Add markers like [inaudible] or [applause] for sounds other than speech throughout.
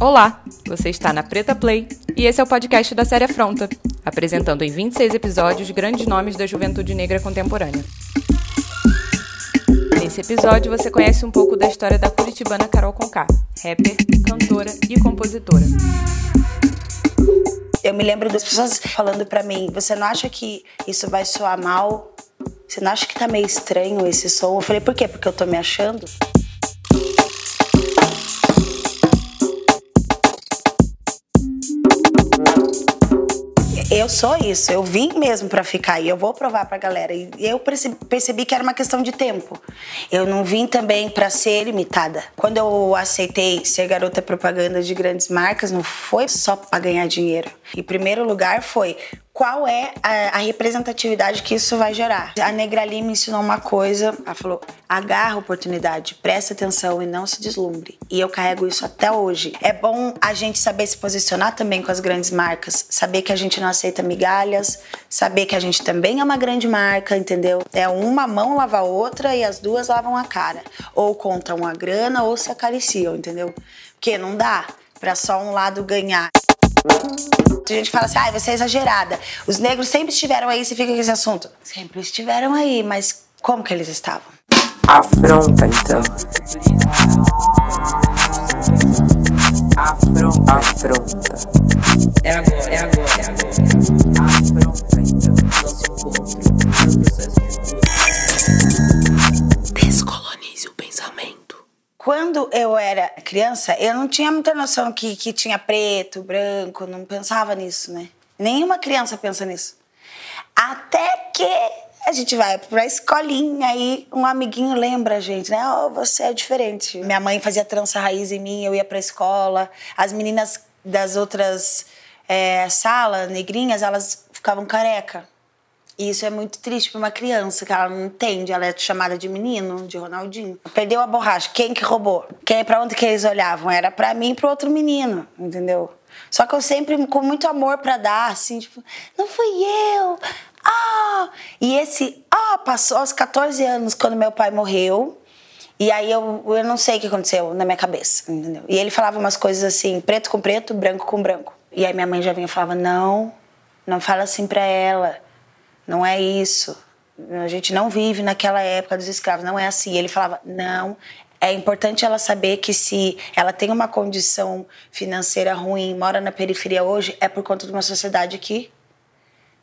Olá, você está na Preta Play e esse é o podcast da série Afronta, apresentando em 26 episódios grandes nomes da juventude negra contemporânea. Nesse episódio você conhece um pouco da história da curitibana Carol Conká, rapper, cantora e compositora. Eu me lembro das pessoas falando para mim: você não acha que isso vai soar mal? Você não acha que tá meio estranho esse som? Eu falei: por quê? Porque eu tô me achando? Eu sou isso, eu vim mesmo para ficar e eu vou provar pra galera. E eu percebi que era uma questão de tempo. Eu não vim também para ser limitada. Quando eu aceitei ser garota propaganda de grandes marcas, não foi só para ganhar dinheiro. Em primeiro lugar foi qual é a, a, representatividade que isso vai gerar. A Negrali me ensinou uma coisa, ela falou: agarra a oportunidade, preste atenção e não se deslumbre. E eu carrego isso até hoje. É bom a gente saber se posicionar também com as grandes marcas, saber que a gente não aceita migalhas, saber que a gente também é uma grande marca, entendeu? É uma mão lava a outra e as duas lavam a cara. Ou contam a grana ou se acariciam, entendeu? Porque não dá para só um lado ganhar. A gente fala assim, ah, você é exagerada. Os negros sempre estiveram aí, você fica com esse assunto. Sempre estiveram aí, mas como que eles estavam? Afronta, então. Afronta. Afronta. Criança, eu não tinha muita noção que, que tinha preto, branco, não pensava nisso, né? Nenhuma criança pensa nisso. Até que a gente vai pra escolinha e um amiguinho lembra a gente, né? Oh, você é diferente. Minha mãe fazia trança raiz em mim, eu ia pra escola. As meninas das outras é, salas, negrinhas, elas ficavam careca. E isso é muito triste para uma criança, que ela não entende. Ela é chamada de menino, de Ronaldinho. Perdeu a borracha. Quem que roubou? Quem para onde que eles olhavam? Era para mim e para outro menino, entendeu? Só que eu sempre com muito amor para dar, assim, tipo, não fui eu. Ah! E esse ah passou aos 14 anos quando meu pai morreu. E aí eu, eu não sei o que aconteceu na minha cabeça, entendeu? E ele falava umas coisas assim, preto com preto, branco com branco. E aí minha mãe já vinha e falava: "Não, não fala assim para ela. Não é isso. A gente não vive naquela época dos escravos, não é assim". Ele falava: "Não, é importante ela saber que se ela tem uma condição financeira ruim, mora na periferia hoje, é por conta de uma sociedade que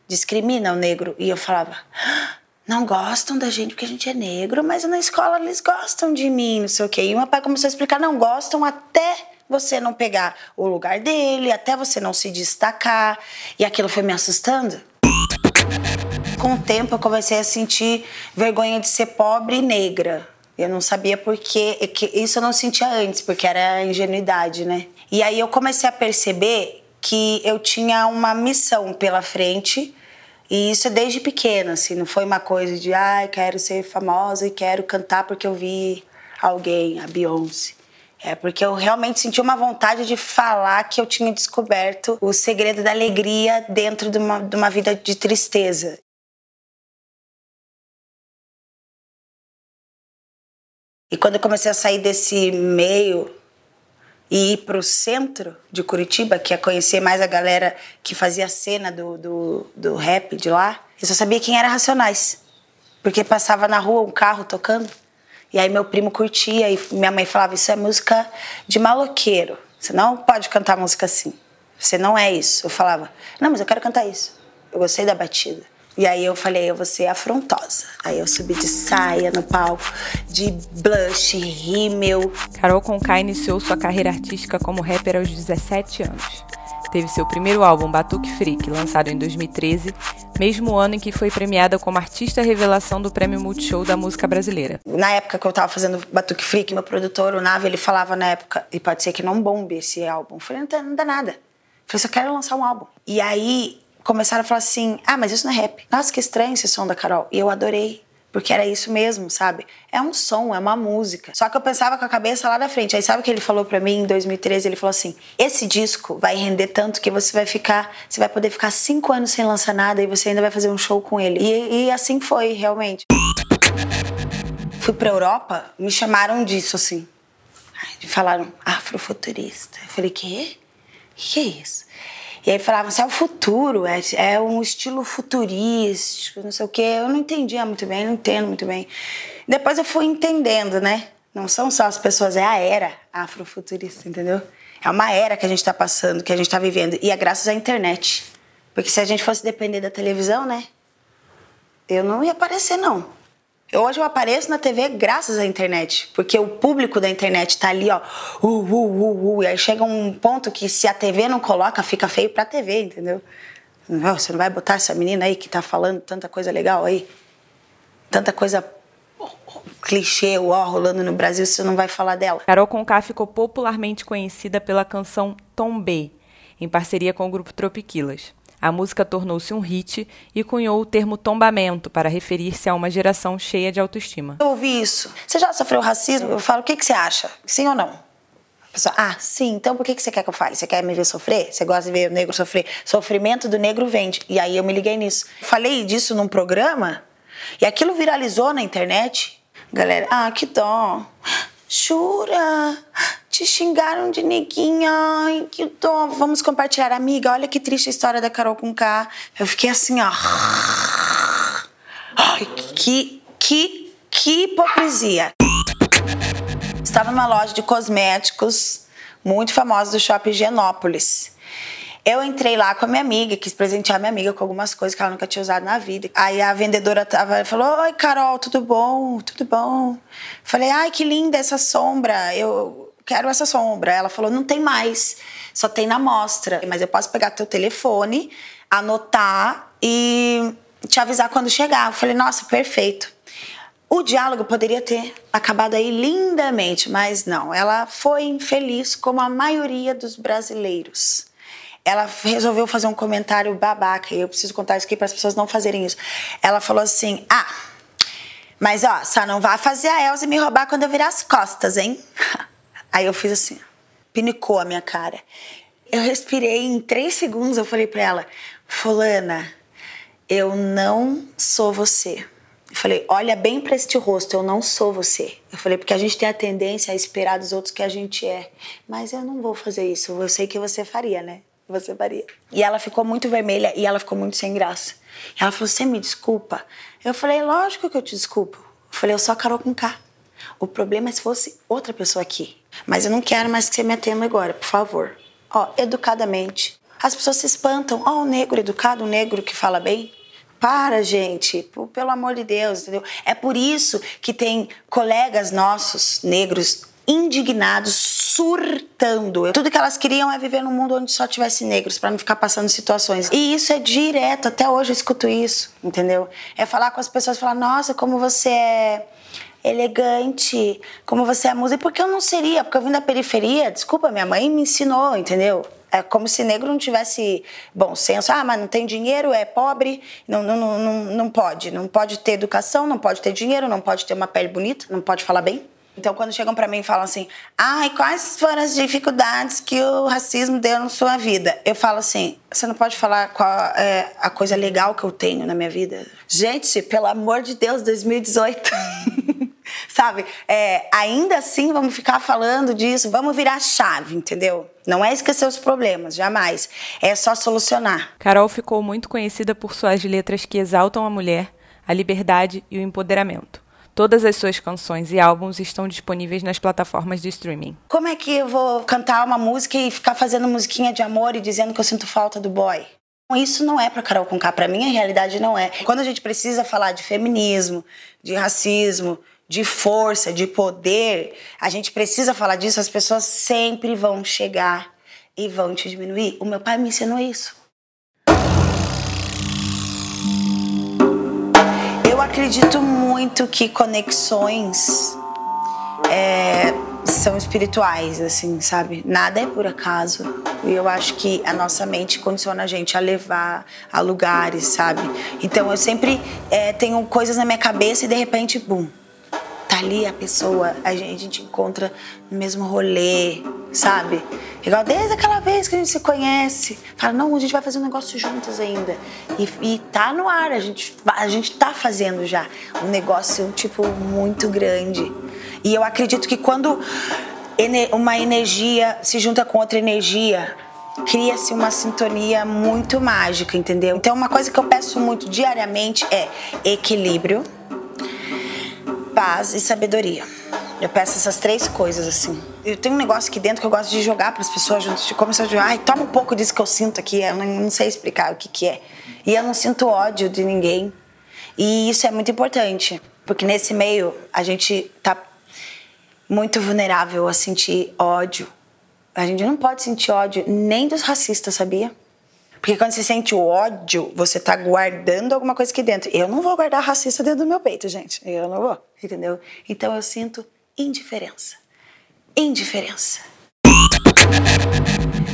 discrimina o negro. E eu falava, não gostam da gente porque a gente é negro, mas na escola eles gostam de mim, não sei o quê. E o meu pai começou a explicar, não gostam até você não pegar o lugar dele, até você não se destacar. E aquilo foi me assustando. Com o tempo eu comecei a sentir vergonha de ser pobre e negra. Eu não sabia porque isso eu não sentia antes, porque era ingenuidade, né? E aí eu comecei a perceber que eu tinha uma missão pela frente e isso desde pequena, assim, não foi uma coisa de, ai, ah, quero ser famosa e quero cantar porque eu vi alguém, a Beyoncé. É porque eu realmente senti uma vontade de falar que eu tinha descoberto o segredo da alegria dentro de uma, de uma vida de tristeza. E quando eu comecei a sair desse meio e ir para o centro de Curitiba, que é conhecer mais a galera que fazia a cena do, do, do rap de lá, eu só sabia quem era Racionais. Porque passava na rua um carro tocando. E aí meu primo curtia e minha mãe falava: Isso é música de maloqueiro. Você não pode cantar música assim. Você não é isso. Eu falava: Não, mas eu quero cantar isso. Eu gostei da batida. E aí eu falei, eu vou ser afrontosa. Aí eu subi de saia no palco, de blush, rímel. Carol Conká iniciou sua carreira artística como rapper aos 17 anos. Teve seu primeiro álbum, Batuque Freak, lançado em 2013, mesmo ano em que foi premiada como artista revelação do Prêmio Multishow da Música Brasileira. Na época que eu tava fazendo Batuque Freak, meu produtor, o Nave, ele falava na época, e pode ser que não bombe esse álbum. Eu falei, não, não dá nada. Eu falei, só quero lançar um álbum. E aí começaram a falar assim: ah, mas isso não é rap. Nossa, que estranho esse som da Carol. E eu adorei. Porque era isso mesmo, sabe? É um som, é uma música. Só que eu pensava com a cabeça lá na frente. Aí sabe o que ele falou para mim em 2013? Ele falou assim: esse disco vai render tanto que você vai ficar, você vai poder ficar cinco anos sem lançar nada e você ainda vai fazer um show com ele. E, e assim foi, realmente. Fui pra Europa, me chamaram disso assim. Falaram, afrofuturista. Eu falei, quê? O que é isso? E aí falavam assim, é o futuro, é, é um estilo futurístico, não sei o quê. Eu não entendia muito bem, não entendo muito bem. Depois eu fui entendendo, né? Não são só as pessoas, é a era afrofuturista, entendeu? É uma era que a gente está passando, que a gente está vivendo. E é graças à internet. Porque se a gente fosse depender da televisão, né? Eu não ia aparecer, não. Hoje eu apareço na TV graças à internet, porque o público da internet tá ali, ó, uh, uh, uh, uh, e aí chega um ponto que se a TV não coloca, fica feio pra TV, entendeu? Você não vai botar essa menina aí que tá falando tanta coisa legal aí, tanta coisa clichê, ó, rolando no Brasil, você não vai falar dela. Carol Conká ficou popularmente conhecida pela canção Tombei, em parceria com o grupo Tropiquilas. A música tornou-se um hit e cunhou o termo tombamento para referir-se a uma geração cheia de autoestima. Eu ouvi isso. Você já sofreu racismo? Eu falo, o que, que você acha? Sim ou não? A pessoa, ah, sim, então por que, que você quer que eu fale? Você quer me ver sofrer? Você gosta de ver o negro sofrer? Sofrimento do negro vende. E aí eu me liguei nisso. Falei disso num programa e aquilo viralizou na internet. Galera, ah, que dó. Jura? Te xingaram de neguinha. Ai, que dó. Vamos compartilhar. Amiga, olha que triste a história da Carol com K. Eu fiquei assim, ó. Ai, que, que, que hipocrisia. Estava numa loja de cosméticos muito famosa do shopping Genópolis. Eu entrei lá com a minha amiga, quis presentear minha amiga com algumas coisas que ela nunca tinha usado na vida. Aí a vendedora tava, falou: Oi, Carol, tudo bom? Tudo bom? Falei: Ai, que linda essa sombra. Eu quero essa sombra. Ela falou: Não tem mais, só tem na mostra. Mas eu posso pegar teu telefone, anotar e te avisar quando chegar. Eu falei: Nossa, perfeito. O diálogo poderia ter acabado aí lindamente, mas não. Ela foi infeliz, como a maioria dos brasileiros ela resolveu fazer um comentário babaca, e eu preciso contar isso aqui para as pessoas não fazerem isso. Ela falou assim: Ah, mas ó, só não vá fazer a Elza me roubar quando eu virar as costas, hein? [laughs] Aí eu fiz assim, pinicou a minha cara. Eu respirei em três segundos, eu falei para ela: Fulana, eu não sou você. Eu falei, olha bem para este rosto, eu não sou você. Eu falei, porque a gente tem a tendência a esperar dos outros que a gente é. Mas eu não vou fazer isso. Eu sei que você faria, né? você faria. E ela ficou muito vermelha e ela ficou muito sem graça. Ela falou: Você me desculpa? Eu falei: Lógico que eu te desculpo. Eu falei: Eu sou a Carol com K. O problema é se fosse outra pessoa aqui. Mas eu não quero mais que você me atenda agora, por favor. Ó, educadamente. As pessoas se espantam. Ó, o negro educado, o negro que fala bem. Para, gente, pelo amor de Deus, entendeu? É por isso que tem colegas nossos negros indignados, surtando. Tudo que elas queriam é viver num mundo onde só tivesse negros, para não ficar passando situações. E isso é direto, até hoje eu escuto isso, entendeu? É falar com as pessoas, falar, nossa, como você é elegante, como você é música. Porque eu não seria, porque eu vim da periferia, desculpa, minha mãe me ensinou, entendeu? É como se negro não tivesse bom senso. Ah, mas não tem dinheiro, é pobre, não, não, não, não pode. Não pode ter educação, não pode ter dinheiro, não pode ter uma pele bonita, não pode falar bem. Então, quando chegam para mim e falam assim, ai, quais foram as dificuldades que o racismo deu na sua vida? Eu falo assim, você não pode falar qual é a coisa legal que eu tenho na minha vida? Gente, pelo amor de Deus, 2018. [laughs] Sabe? É, ainda assim, vamos ficar falando disso, vamos virar a chave, entendeu? Não é esquecer os problemas, jamais. É só solucionar. Carol ficou muito conhecida por suas letras que exaltam a mulher, a liberdade e o empoderamento. Todas as suas canções e álbuns estão disponíveis nas plataformas de streaming. Como é que eu vou cantar uma música e ficar fazendo musiquinha de amor e dizendo que eu sinto falta do boy? Isso não é para Carol Conká, para mim a realidade não é. Quando a gente precisa falar de feminismo, de racismo, de força, de poder, a gente precisa falar disso, as pessoas sempre vão chegar e vão te diminuir. O meu pai me ensinou isso. acredito muito que conexões é, são espirituais, assim, sabe? Nada é por acaso. E eu acho que a nossa mente condiciona a gente a levar a lugares, sabe? Então eu sempre é, tenho coisas na minha cabeça e de repente, bum, ali a pessoa, a gente, a gente encontra no mesmo rolê, sabe? Igual desde aquela vez que a gente se conhece. Fala, não, a gente vai fazer um negócio juntos ainda. E, e tá no ar, a gente, a gente tá fazendo já um negócio, tipo, muito grande. E eu acredito que quando uma energia se junta com outra energia, cria-se uma sintonia muito mágica, entendeu? Então, uma coisa que eu peço muito diariamente é equilíbrio, paz e sabedoria. Eu peço essas três coisas, assim. Eu tenho um negócio aqui dentro que eu gosto de jogar para as pessoas junto, começar a jogar. Ai, toma um pouco disso que eu sinto aqui. Eu não, não sei explicar o que, que é. E eu não sinto ódio de ninguém. E isso é muito importante, porque nesse meio a gente tá muito vulnerável a sentir ódio. A gente não pode sentir ódio nem dos racistas, sabia? Porque quando você sente o ódio, você tá guardando alguma coisa aqui dentro. Eu não vou guardar racista dentro do meu peito, gente. Eu não vou, entendeu? Então eu sinto indiferença. Indiferença.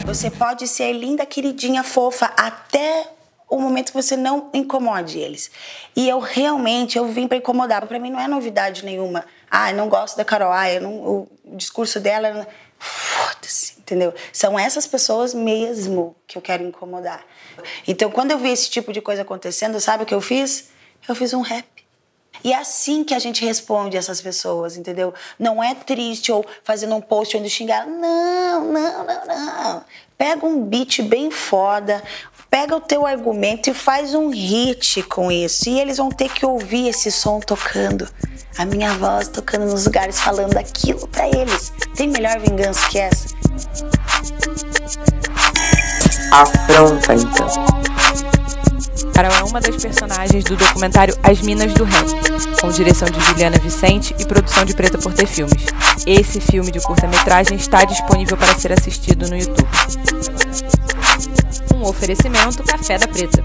Você pode ser linda, queridinha, fofa até o momento que você não incomode eles. E eu realmente eu vim para incomodar. Para mim não é novidade nenhuma. Ah, eu não gosto da Carol. Ah, eu não, o discurso dela. Foda-se, entendeu? São essas pessoas mesmo que eu quero incomodar. Então, quando eu vi esse tipo de coisa acontecendo, sabe o que eu fiz? Eu fiz um rap. E é assim que a gente responde essas pessoas, entendeu? Não é triste ou fazendo um post onde xingar. Não, não, não, não. Pega um beat bem foda, pega o teu argumento e faz um hit com isso. E eles vão ter que ouvir esse som tocando. A minha voz tocando nos lugares falando aquilo para eles. Tem melhor vingança que essa? Afronta então. É uma das personagens do documentário As Minas do Rap, com direção de Juliana Vicente e produção de Preta por Ter Filmes. Esse filme de curta-metragem está disponível para ser assistido no YouTube. Um oferecimento Café da Preta.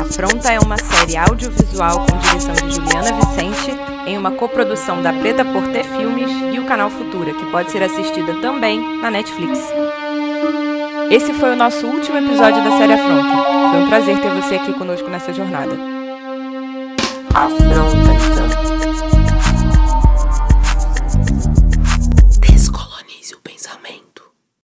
Afronta é uma série audiovisual com direção de Juliana Vicente, em uma coprodução da Preta por Ter Filmes e o canal Futura, que pode ser assistida também na Netflix. Esse foi o nosso último episódio da série Afronta. Foi um prazer ter você aqui conosco nessa jornada. Afronta.